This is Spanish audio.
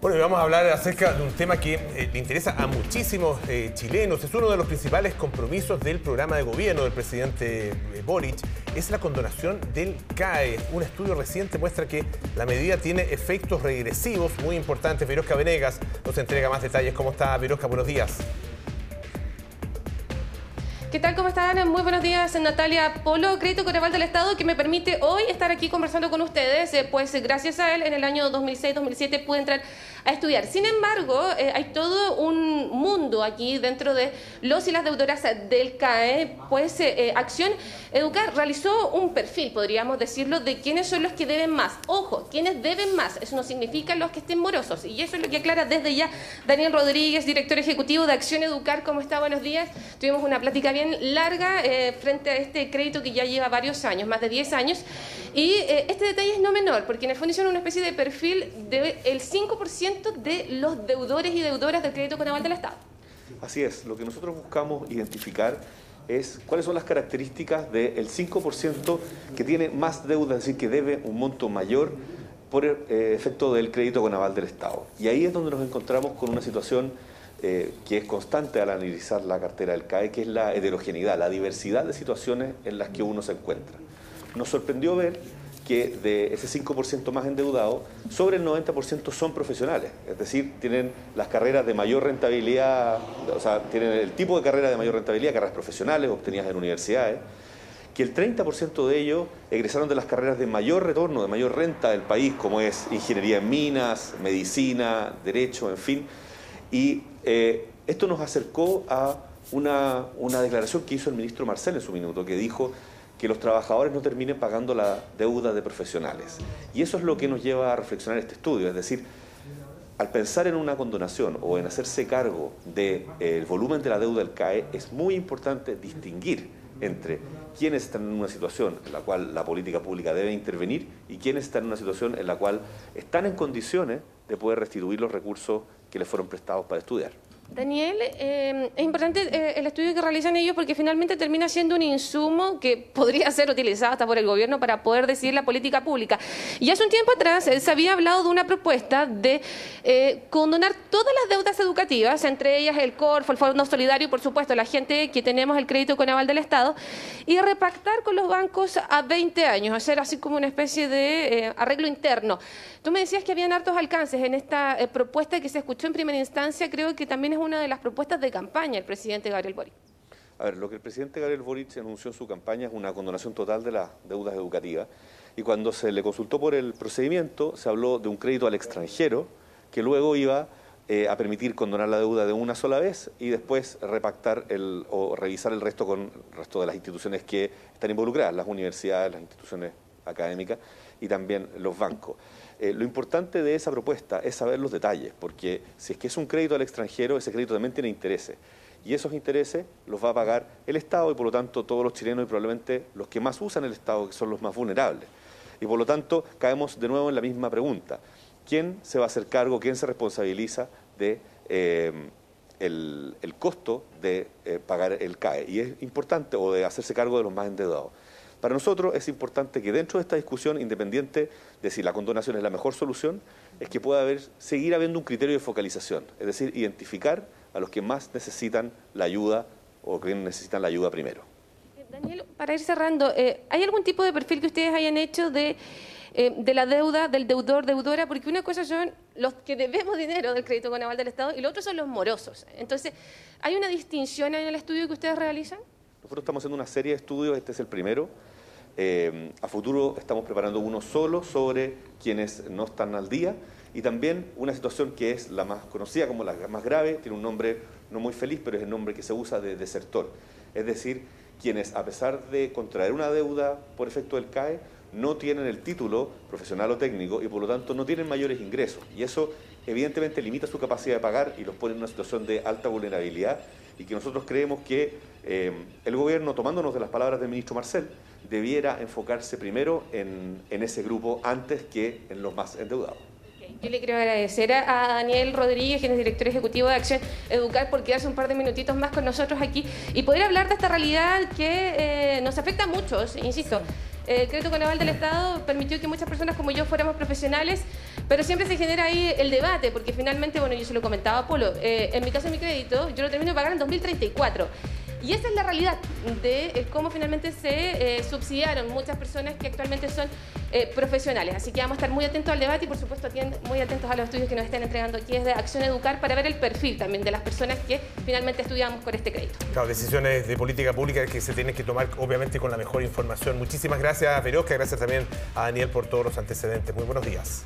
Bueno, y vamos a hablar acerca de un tema que eh, le interesa a muchísimos eh, chilenos. Es uno de los principales compromisos del programa de gobierno del presidente eh, Boric. Es la condonación del CAE. Un estudio reciente muestra que la medida tiene efectos regresivos muy importantes. Virosca Venegas nos entrega más detalles. ¿Cómo está, Virosca? Buenos días. ¿Qué tal? ¿Cómo están? Muy buenos días, Natalia Polo, Crédito Coneval del Estado, que me permite hoy estar aquí conversando con ustedes. Eh, pues gracias a él, en el año 2006-2007 pude entrar a estudiar. Sin embargo, eh, hay todo un mundo aquí dentro de los y las deudoras del CAE, pues eh, Acción Educar realizó un perfil, podríamos decirlo, de quiénes son los que deben más. Ojo, quiénes deben más, eso no significa los que estén morosos. Y eso es lo que aclara desde ya Daniel Rodríguez, director ejecutivo de Acción Educar. ¿Cómo está? Buenos días. Tuvimos una plática bien larga eh, frente a este crédito que ya lleva varios años, más de 10 años. Y este detalle es no menor, porque en el fondo hicieron una especie de perfil del 5% de los deudores y deudoras del crédito conaval del Estado. Así es, lo que nosotros buscamos identificar es cuáles son las características del 5% que tiene más deuda, es decir, que debe un monto mayor por eh, efecto del crédito con aval del Estado. Y ahí es donde nos encontramos con una situación eh, que es constante al analizar la cartera del CAE, que es la heterogeneidad, la diversidad de situaciones en las que uno se encuentra. Nos sorprendió ver que de ese 5% más endeudado, sobre el 90% son profesionales, es decir, tienen las carreras de mayor rentabilidad, o sea, tienen el tipo de carrera de mayor rentabilidad, carreras profesionales obtenidas en universidades, que el 30% de ellos egresaron de las carreras de mayor retorno, de mayor renta del país, como es ingeniería en minas, medicina, derecho, en fin. Y eh, esto nos acercó a una, una declaración que hizo el ministro Marcel en su minuto, que dijo que los trabajadores no terminen pagando la deuda de profesionales. Y eso es lo que nos lleva a reflexionar este estudio, es decir, al pensar en una condonación o en hacerse cargo del eh, volumen de la deuda del CAE, es muy importante distinguir entre quienes están en una situación en la cual la política pública debe intervenir y quienes están en una situación en la cual están en condiciones de poder restituir los recursos que les fueron prestados para estudiar. Daniel, eh, es importante eh, el estudio que realizan ellos porque finalmente termina siendo un insumo que podría ser utilizado hasta por el gobierno para poder decidir la política pública. Y hace un tiempo atrás eh, se había hablado de una propuesta de condonar todas las deudas educativas, entre ellas el CORFO, el Fondo Solidario por supuesto la gente que tenemos el crédito con aval del Estado, y repactar con los bancos a 20 años, hacer así como una especie de arreglo interno. Tú me decías que habían hartos alcances en esta propuesta que se escuchó en primera instancia, creo que también es una de las propuestas de campaña del presidente Gabriel Boric. A ver, lo que el presidente Gabriel Boric anunció en su campaña es una condonación total de las deudas educativas. Y cuando se le consultó por el procedimiento, se habló de un crédito al extranjero que luego iba eh, a permitir condonar la deuda de una sola vez y después repactar el, o revisar el resto con el resto de las instituciones que están involucradas, las universidades, las instituciones académicas y también los bancos. Eh, lo importante de esa propuesta es saber los detalles, porque si es que es un crédito al extranjero, ese crédito también tiene intereses. Y esos intereses los va a pagar el Estado y por lo tanto todos los chilenos y probablemente los que más usan el Estado, que son los más vulnerables. Y por lo tanto caemos de nuevo en la misma pregunta. ¿Quién se va a hacer cargo, quién se responsabiliza de eh, el, costo de eh, pagar el CAE? Y es importante, o de hacerse cargo de los más endeudados. Para nosotros es importante que dentro de esta discusión, independiente de si la condonación es la mejor solución, es que pueda haber, seguir habiendo un criterio de focalización, es decir, identificar a los que más necesitan la ayuda o que necesitan la ayuda primero. Daniel, para ir cerrando, eh, ¿hay algún tipo de perfil que ustedes hayan hecho de, eh, de la deuda, del deudor, deudora? Porque una cosa son los que debemos dinero del crédito con aval del Estado y lo otro son los morosos. Entonces, ¿hay una distinción en el estudio que ustedes realizan? Nosotros estamos haciendo una serie de estudios, este es el primero, eh, a futuro estamos preparando uno solo sobre quienes no están al día y también una situación que es la más conocida como la más grave, tiene un nombre no muy feliz, pero es el nombre que se usa de desertor. Es decir, quienes a pesar de contraer una deuda por efecto del CAE, no tienen el título profesional o técnico y por lo tanto no tienen mayores ingresos. Y eso evidentemente limita su capacidad de pagar y los pone en una situación de alta vulnerabilidad y que nosotros creemos que eh, el gobierno, tomándonos de las palabras del ministro Marcel, debiera enfocarse primero en, ese grupo antes que en los más endeudados. Yo le quiero agradecer a Daniel Rodríguez, quien es director ejecutivo de Acción Educar, por quedarse un par de minutitos más con nosotros aquí y poder hablar de esta realidad que eh, nos afecta a muchos, insisto. El crédito con aval del Estado permitió que muchas personas como yo fuéramos profesionales, Pero siempre se genera ahí el debate, porque finalmente, bueno, yo se lo comentaba a Polo, eh, en mi caso mi crédito, yo lo termino de pagar en 2034. Y esa es la realidad de eh, cómo finalmente se eh, subsidiaron muchas personas que actualmente son eh, profesionales. Así que vamos a estar muy atentos al debate y por supuesto muy atentos a los estudios que nos están entregando aquí desde Acción Educar para ver el perfil también de las personas que finalmente estudiamos con este crédito. Claro, decisiones de política pública que se tienen que tomar obviamente con la mejor información. Muchísimas gracias, Verosca, gracias también a Daniel por todos los antecedentes. Muy buenos días.